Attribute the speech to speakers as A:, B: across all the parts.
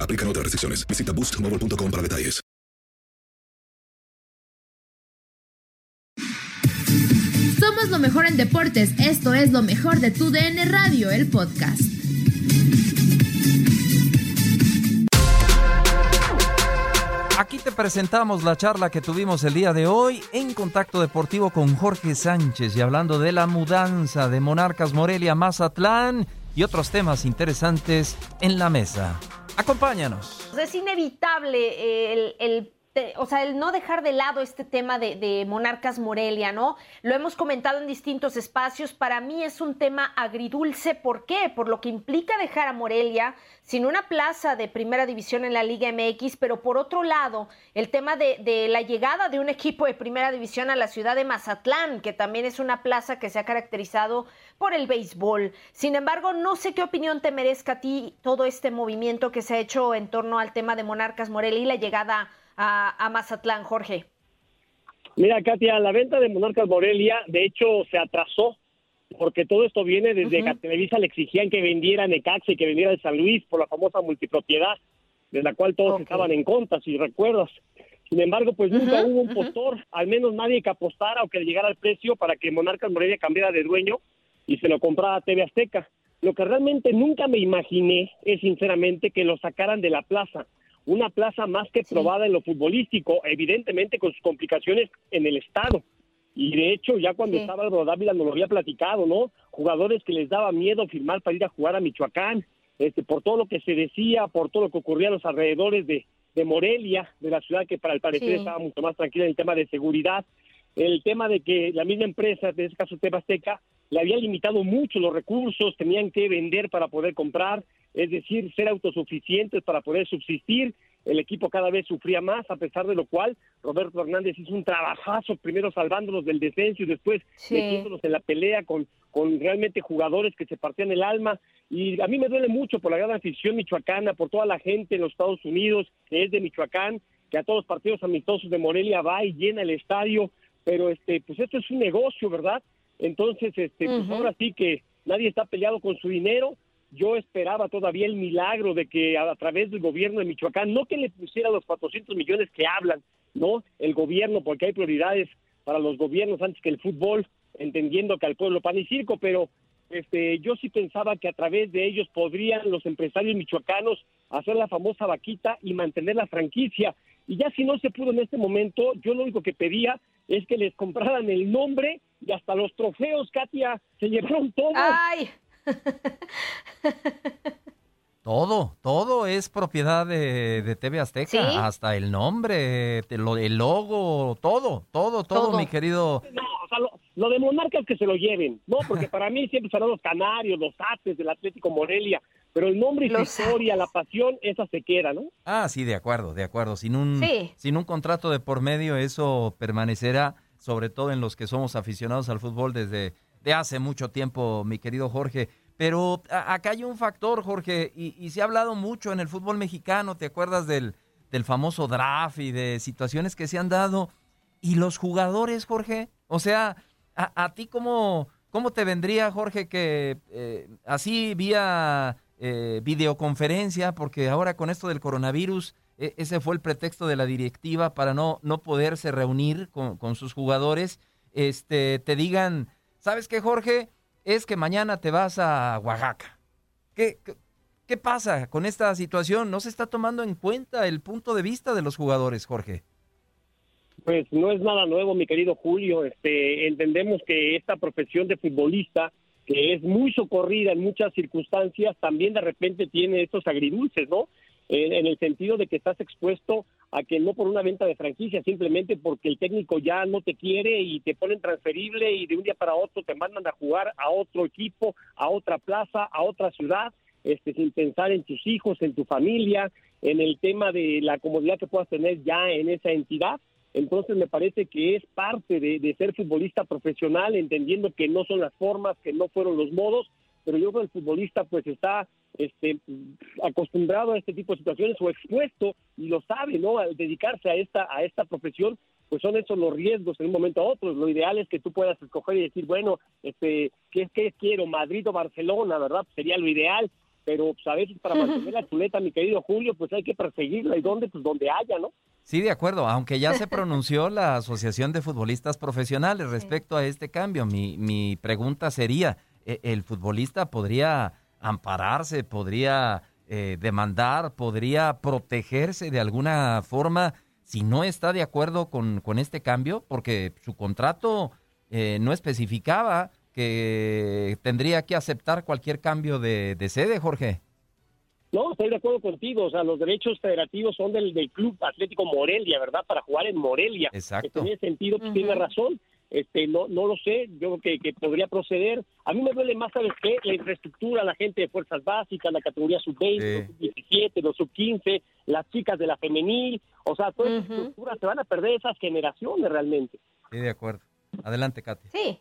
A: Aplican otras restricciones. Visita boostmobile.com para detalles.
B: Somos lo mejor en deportes. Esto es lo mejor de tu DN Radio, el podcast.
C: Aquí te presentamos la charla que tuvimos el día de hoy en Contacto Deportivo con Jorge Sánchez y hablando de la mudanza de Monarcas Morelia a Mazatlán y otros temas interesantes en la mesa. Acompáñanos.
D: Es inevitable el, el o sea, el no dejar de lado este tema de, Monarcas Morelia, ¿no? Lo hemos comentado en distintos espacios. Para mí es un tema agridulce. ¿Por qué? Por lo que implica dejar a Morelia sin una plaza de primera división en la Liga MX, pero por otro lado, el tema de, la llegada de un equipo de primera división a la ciudad de Mazatlán, que también es una plaza que se ha caracterizado por el béisbol. Sin embargo, no sé qué opinión te merezca a ti todo este movimiento que se ha hecho en torno al tema de Monarcas Morelia y la llegada a Mazatlán, Jorge.
E: Mira, Katia, la venta de Monarcas Morelia, de hecho, se atrasó porque todo esto viene desde que a Televisa le exigían que vendiera Necaxa y que vendiera de San Luis por la famosa multipropiedad, de la cual todos estaban en contra, si recuerdas. Sin embargo, pues nunca hubo un postor, al menos nadie que apostara o que le llegara al precio para que Monarcas Morelia cambiara de dueño y se lo comprara a TV Azteca. Lo que realmente nunca me imaginé es, sinceramente, que lo sacaran de la plaza. Una plaza más que probada en lo futbolístico, evidentemente con sus complicaciones en el Estado. Y de hecho, ya cuando
D: Sí.
E: estaba Álvaro Dávila nos lo había platicado, ¿no? Jugadores que les daba miedo firmar para ir a jugar a Michoacán, este, por todo lo que se decía, por todo lo que ocurría a los alrededores de, de Morelia, de la ciudad que para el parecer
D: Sí.
E: estaba mucho más tranquila en el tema de seguridad. El tema de que la misma empresa, en este caso Tema Azteca, le había limitado mucho los recursos, tenían que vender para poder comprar, es decir, ser autosuficientes para poder subsistir. El equipo cada vez sufría más, a pesar de lo cual Roberto Hernández hizo un trabajazo, primero salvándolos del descenso y después
D: Sí.
E: metiéndolos en la pelea con, con realmente jugadores que se partían el alma. Y a mí me duele mucho por la gran afición michoacana, por toda la gente en los Estados Unidos que es de Michoacán, que a todos los partidos amistosos de Morelia va y llena el estadio, pero este, pues esto es un negocio, ¿verdad? Entonces, este, pues ahora sí que nadie está peleado con su dinero. Yo esperaba todavía el milagro de que a, través del gobierno de Michoacán, no que le pusiera los 400 millones que hablan, ¿no? El gobierno, porque hay prioridades para los gobiernos antes que el fútbol, entendiendo que al pueblo pan y circo, pero este, yo sí pensaba que a través de ellos podrían los empresarios michoacanos hacer la famosa vaquita y mantener la franquicia. Y ya si no se pudo en este momento, yo lo único que pedía es que les compraran el nombre y hasta los trofeos, Katia, se llevaron todo.
D: ¡Ay!
C: Todo, todo es propiedad de, de TV Azteca,
D: ¿Sí?
C: hasta el nombre, el logo, todo, todo, todo,
D: Todo.
C: mi querido.
E: No, o sea, lo, lo de Monarcas que se lo lleven, ¿no? Porque para mí siempre serán los canarios, los ates del Atlético Morelia, pero el nombre y la historia, la pasión, esa se queda, ¿no?
C: Ah, sí, de acuerdo, de acuerdo. Sin un, sin un contrato de por medio, eso permanecerá, sobre todo en los que somos aficionados al fútbol desde de hace mucho tiempo, mi querido Jorge. Pero acá hay un factor, Jorge, y, se ha hablado mucho en el fútbol mexicano, ¿te acuerdas del, del famoso draft y de situaciones que se han dado? Y los jugadores, Jorge, o sea, a, ti cómo, cómo te vendría, Jorge, que eh, así vía eh, videoconferencia, porque ahora con esto del coronavirus, e, ese fue el pretexto de la directiva para no, no poderse reunir con, con sus jugadores, este, te digan, ¿sabes qué, Jorge? Es que mañana te vas a Oaxaca. ¿Qué, qué, pasa con esta situación? ¿No se está tomando en cuenta el punto de vista de los jugadores, Jorge?
E: Pues no es nada nuevo, mi querido Julio. Este, entendemos que esta profesión de futbolista, que es muy socorrida en muchas circunstancias, también de repente tiene estos agridulces, ¿no? en el sentido de que estás expuesto a que no por una venta de franquicia, simplemente porque el técnico ya no te quiere y te ponen transferible y de un día para otro te mandan a jugar a otro equipo, a otra plaza, a otra ciudad, este, sin pensar en tus hijos, en tu familia, en el tema de la comodidad que puedas tener ya en esa entidad. Entonces me parece que es parte de, de ser futbolista profesional, entendiendo que no son las formas, que no fueron los modos, pero yo creo que el futbolista pues está este, acostumbrado a este tipo de situaciones o expuesto y lo sabe, ¿no? Al dedicarse a esta, a esta profesión, pues son esos los riesgos en un momento a otro. Lo ideal es que tú puedas escoger y decir, bueno, este, ¿qué, qué quiero? Madrid o Barcelona, ¿verdad? sería lo ideal, pero pues, a veces para mantener la chuleta, mi querido Julio, pues hay que perseguirla y dónde, pues donde haya, ¿no?
C: Sí, de acuerdo, aunque ya se pronunció la Asociación de Futbolistas Profesionales respecto a este cambio, mi, mi pregunta sería, e, el futbolista podría ampararse, podría eh, demandar, podría protegerse de alguna forma si no está de acuerdo con, con este cambio, porque su contrato eh, no especificaba que tendría que aceptar cualquier cambio de, sede, Jorge.
E: No, estoy de acuerdo contigo. O sea, los derechos federativos son del, del Club Atlético Morelia, ¿verdad? Para jugar en Morelia.
C: Exacto.
E: En ese sentido, pues, tiene razón este no no lo sé, yo creo que, podría proceder. A mí me duele más, ¿sabes qué? La infraestructura, la gente de fuerzas básicas, la categoría sub-20, sub-17, los sub-15, las chicas de la femenil, o sea, toda esa infraestructura, se van a perder esas generaciones realmente.
C: Sí, de acuerdo. Adelante, Katy.
D: Sí.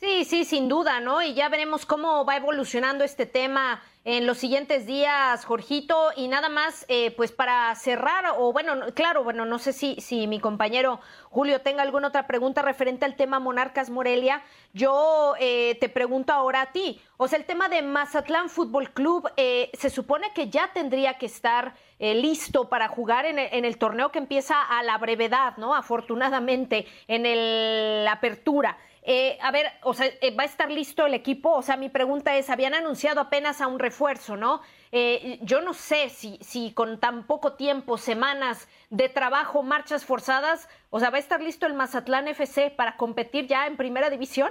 D: Sí, sí, sin duda, ¿no? Y ya veremos cómo va evolucionando este tema en los siguientes días, Jorgito. Y nada más, eh, pues para cerrar, o bueno, claro, bueno, no sé si, si mi compañero Julio tenga alguna otra pregunta referente al tema Monarcas Morelia. Yo eh, te pregunto ahora a ti. O sea, el tema de Mazatlán Fútbol Club, eh, se supone que ya tendría que estar listo para jugar en el, en el, torneo que empieza a la brevedad, ¿no? Afortunadamente, en el, la apertura. Eh, a ver, o sea, eh, ¿va a estar listo el equipo? O sea, mi pregunta es, habían anunciado apenas a un refuerzo, ¿no? Eh, yo no sé si, si con tan poco tiempo, semanas de trabajo, marchas forzadas, o sea, ¿va a estar listo el Mazatlán FC para competir ya en primera división?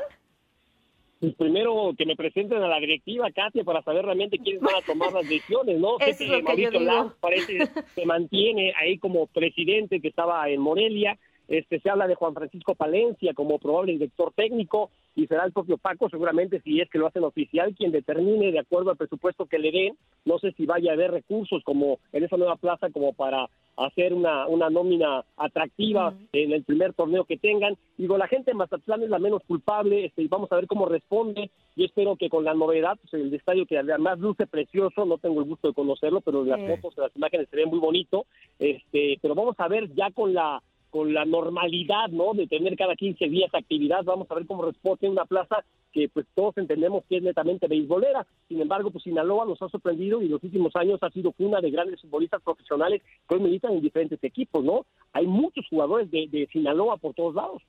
E: Pues primero que me presenten a la directiva, Katia, para saber realmente quiénes van a tomar las decisiones, ¿no?
D: que, Mauricio
E: parece se mantiene ahí como presidente que estaba en Morelia, este, se habla de Juan Francisco Palencia como probable director técnico y será el propio Paco, seguramente si es que lo hacen oficial, quien determine de acuerdo al presupuesto que le den. No sé si vaya a haber recursos como en esa nueva plaza como para hacer una, una nómina atractiva en el primer torneo que tengan. Digo, la gente de Mazatlán es la menos culpable este, y vamos a ver cómo responde. Yo espero que con la novedad, pues, el estadio que además luce precioso, no tengo el gusto de conocerlo, pero las fotos, las imágenes se ven muy bonito. Este, pero vamos a ver ya con la con la normalidad, ¿no? De tener cada 15 días actividad, vamos a ver cómo responde una plaza que pues todos entendemos que es netamente beisbolera. Sin embargo, pues Sinaloa nos ha sorprendido y los últimos años ha sido una de grandes futbolistas profesionales que hoy militan en diferentes equipos, ¿no? Hay muchos jugadores de, Sinaloa por todos lados.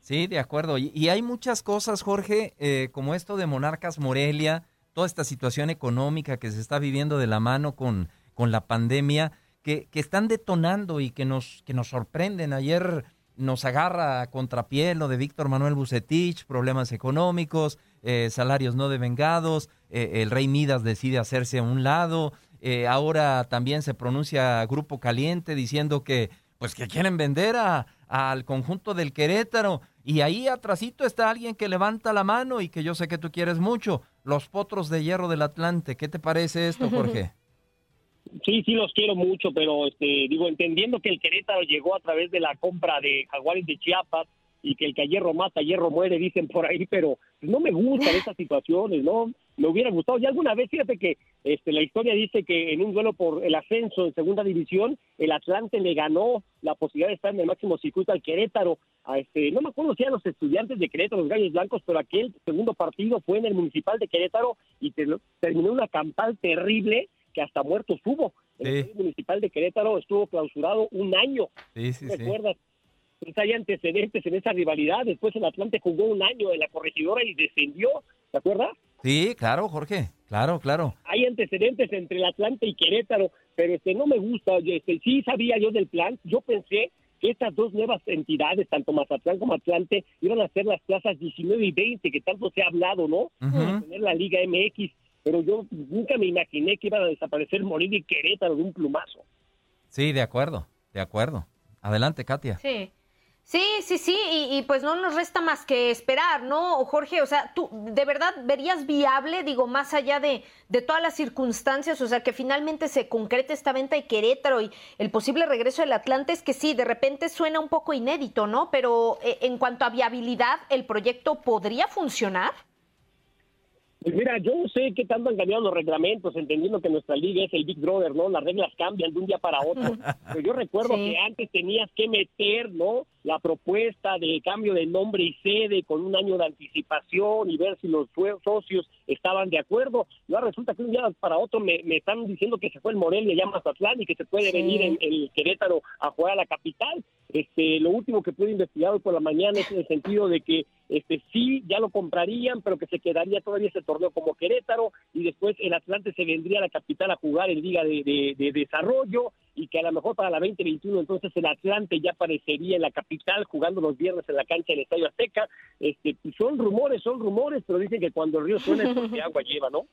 C: Sí, de acuerdo. Y, hay muchas cosas, Jorge, eh, como esto de Monarcas Morelia, toda esta situación económica que se está viviendo de la mano con, con la pandemia que, están detonando y que nos, que nos sorprenden. Ayer nos agarra a contrapié lo de Víctor Manuel Bucetich, problemas económicos, eh, salarios no devengados, eh, el rey Midas decide hacerse a un lado, eh, ahora también se pronuncia Grupo Caliente diciendo que pues que quieren vender a, al conjunto del Querétaro. Y ahí atrásito está alguien que levanta la mano y que yo sé que tú quieres mucho, los potros de hierro del Atlante. ¿Qué te parece esto, Jorge?
E: Sí, sí los quiero mucho, pero este, digo, entendiendo que el Querétaro llegó a través de la compra de Jaguares de Chiapas y que el que a hierro mata, hierro muere, dicen por ahí, pero no me gustan estas situaciones, ¿no? Me hubiera gustado. Y alguna vez, fíjate que este, la historia dice que en un duelo por el ascenso en segunda división, el Atlante le ganó la posibilidad de estar en el máximo circuito al Querétaro. A este, no me acuerdo si eran los estudiantes de Querétaro, los Gallos Blancos, pero aquel segundo partido fue en el Municipal de Querétaro y terminó una campal terrible que hasta muertos hubo. El municipal de Querétaro estuvo clausurado un año.
C: Sí, sí,
E: ¿Recuerdas? Pues hay antecedentes en esa rivalidad. Después el Atlante jugó un año en la corregidora y descendió. ¿Te acuerdas?
C: Sí, claro, Jorge. Claro, claro.
E: Hay antecedentes entre el Atlante y Querétaro, pero este no me gusta. Este, sí sabía yo del plan. Yo pensé que estas dos nuevas entidades, tanto Mazatlán como Atlante, iban a ser las plazas 19 y 20, que tanto se ha hablado, ¿no? tener la Liga MX pero yo nunca me imaginé que iban a desaparecer Morir y Querétaro de un plumazo.
C: Sí, de acuerdo, de acuerdo. Adelante, Katia.
D: Sí. Sí, sí, sí, y, pues no nos resta más que esperar, ¿no, Jorge? O sea, ¿tú de verdad verías viable, digo, más allá de, de todas las circunstancias, o sea, que finalmente se concrete esta venta de Querétaro y el posible regreso del Atlante? Es que sí, de repente suena un poco inédito, ¿no? Pero eh, en cuanto a viabilidad, ¿el proyecto podría funcionar?
E: Pues mira, yo no sé qué tanto han cambiado los reglamentos, entendiendo que nuestra liga es el Big Brother, ¿no? Las reglas cambian de un día para otro. Pero yo recuerdo que antes tenías que meter, ¿no? La propuesta de cambio de nombre y sede con un año de anticipación y ver si los socios estaban de acuerdo. Ya resulta que un día para otro me, están diciendo que se fue el Morelia ya Mazatlán y que se puede venir en el Querétaro a jugar a la capital. Este, lo último que pude investigar hoy por la mañana es en el sentido de que este sí ya lo comprarían, pero que se quedaría todavía ese torneo como Querétaro y después el Atlante se vendría a la capital a jugar en Liga de, Desarrollo y que a lo mejor para la 2021 entonces el Atlante ya aparecería en la capital jugando los viernes en la cancha del Estadio Azteca. Este, son rumores, son rumores, pero dicen que cuando el río suena es porque agua lleva, ¿no?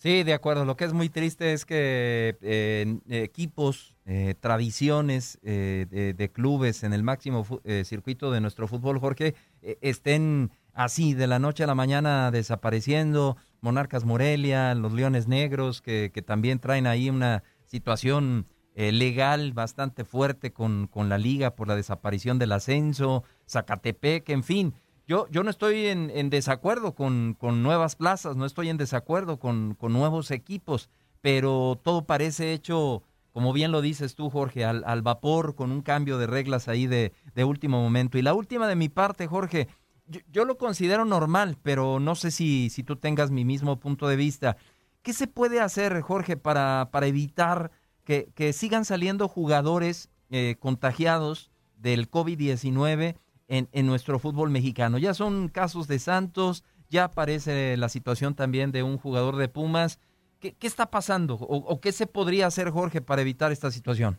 C: Sí, de acuerdo. Lo que es muy triste es que eh, equipos, eh, tradiciones eh, de, clubes en el máximo circuito de nuestro fútbol, Jorge, estén así de la noche a la mañana desapareciendo. Monarcas Morelia, los Leones Negros, que, que también traen ahí una situación legal bastante fuerte con, con la liga por la desaparición del ascenso, Zacatepec, en fin yo, yo no estoy en, desacuerdo con, nuevas plazas, no estoy en desacuerdo con, nuevos equipos, pero todo parece hecho, como bien lo dices tú, Jorge, al, vapor, con un cambio de reglas ahí de, último momento. Y la última de mi parte, Jorge, yo, lo considero normal, pero no sé si, si tú tengas mi mismo punto de vista. ¿Qué se puede hacer, Jorge, para, para evitar que, sigan saliendo jugadores eh, contagiados del COVID-19? en, nuestro fútbol mexicano. Ya son casos de Santos, ya aparece la situación también de un jugador de Pumas. ¿Qué, está pasando o, qué se podría hacer, Jorge, para evitar esta situación?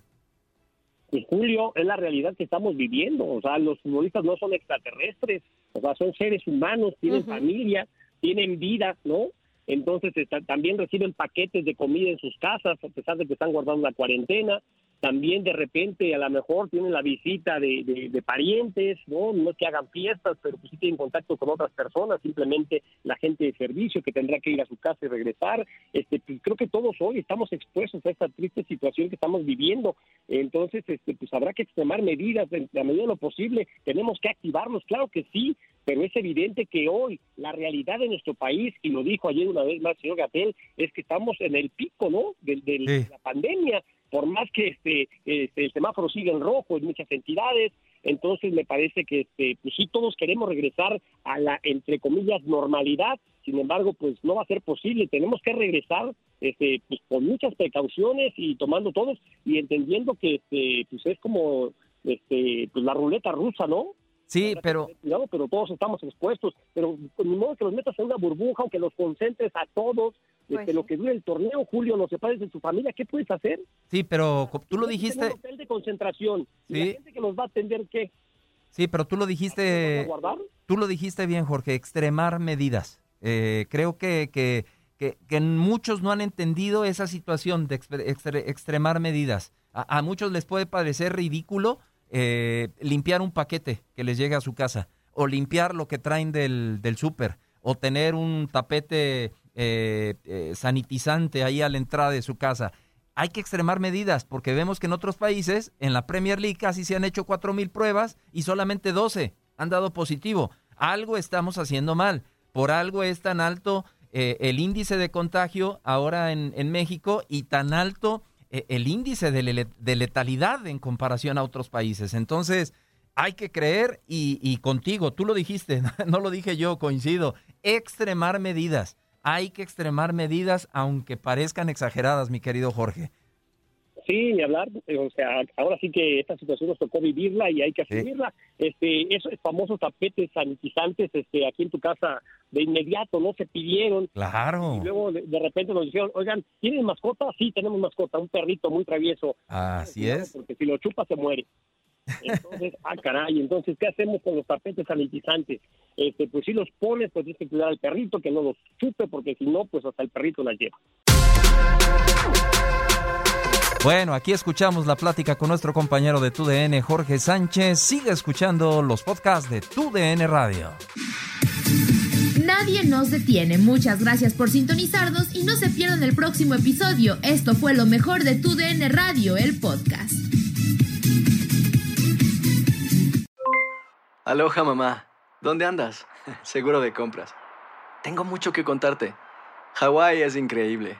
E: Pues Julio, es la realidad que estamos viviendo. O sea, los futbolistas no son extraterrestres, o sea, son seres humanos, tienen familia, tienen vida, ¿no? Entonces también reciben paquetes de comida en sus casas, a pesar de que están guardando la cuarentena también de repente a lo mejor tienen la visita de, de, parientes, ¿no? No es que hagan fiestas, pero pues sí tienen contacto con otras personas, simplemente la gente de servicio que tendrá que ir a su casa y regresar. Este, pues creo que todos hoy estamos expuestos a esta triste situación que estamos viviendo. Entonces, este, pues habrá que extremar medidas en la medida de lo posible. Tenemos que activarnos, claro que sí, pero es evidente que hoy la realidad de nuestro país, y lo dijo ayer una vez más el señor Gatel, es que estamos en el pico, ¿no? De, la pandemia por más que este, este, el semáforo siga en rojo en muchas entidades, entonces me parece que este, pues sí todos queremos regresar a la entre comillas normalidad, sin embargo pues no va a ser posible, tenemos que regresar este, pues, con muchas precauciones y tomando todos y entendiendo que este, pues es como este, pues la ruleta rusa, ¿no?
C: Sí, pero...
E: Cuidado, pero todos estamos expuestos, pero ni modo que los metas en una burbuja, aunque los concentres a todos, pues de lo que dure el torneo, Julio, los separes de su familia, ¿qué puedes hacer?
C: Sí, pero tú lo dijiste...
E: Un hotel de concentración, ¿y la gente que los va a atender qué?
C: Sí, pero tú lo dijiste... Tú lo dijiste bien, Jorge, extremar medidas. Eh, creo que, que, que, muchos no han entendido esa situación de extremar medidas. A, muchos les puede parecer ridículo eh, limpiar un paquete que les llegue a su casa, o limpiar lo que traen del, del súper, o tener un tapete eh, eh, sanitizante ahí a la entrada de su casa. Hay que extremar medidas porque vemos que en otros países, en la Premier League casi se han hecho cuatro mil pruebas y solamente 12 han dado positivo. Algo estamos haciendo mal. Por algo es tan alto eh, el índice de contagio ahora en, en México y tan alto el índice de, letalidad en comparación a otros países. Entonces, hay que creer y, y contigo, tú lo dijiste, no lo dije yo, coincido, extremar medidas hay que extremar medidas, aunque parezcan exageradas, mi querido Jorge.
E: Sí, ni hablar, o sea, ahora sí que esta situación nos tocó vivirla y hay que asumirla. Este, esos famosos tapetes sanitizantes, este, aquí en tu casa de inmediato no se pidieron.
C: Claro.
E: Y luego de, repente nos dijeron, oigan, ¿tienen mascota? Sí, tenemos mascota, un perrito muy travieso.
C: Así es.
E: Porque si lo chupa se muere. Entonces, ah, caray, entonces, ¿qué hacemos con los tapetes sanitizantes? Este, pues si los pones, pues tienes que cuidar al perrito, que no los chupe, porque si no, pues hasta el perrito las lleva.
C: Bueno, aquí escuchamos la plática con nuestro compañero de TUDN, Jorge Sánchez. Sigue escuchando los podcasts de TUDN Radio.
B: Nadie nos detiene. Muchas gracias por sintonizarnos y no se pierdan el próximo episodio. Esto fue lo mejor de TUDN Radio, el podcast.
F: Aloha mamá, ¿dónde andas? Seguro de compras. Tengo mucho que contarte. Hawái es increíble.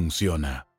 G: funciona.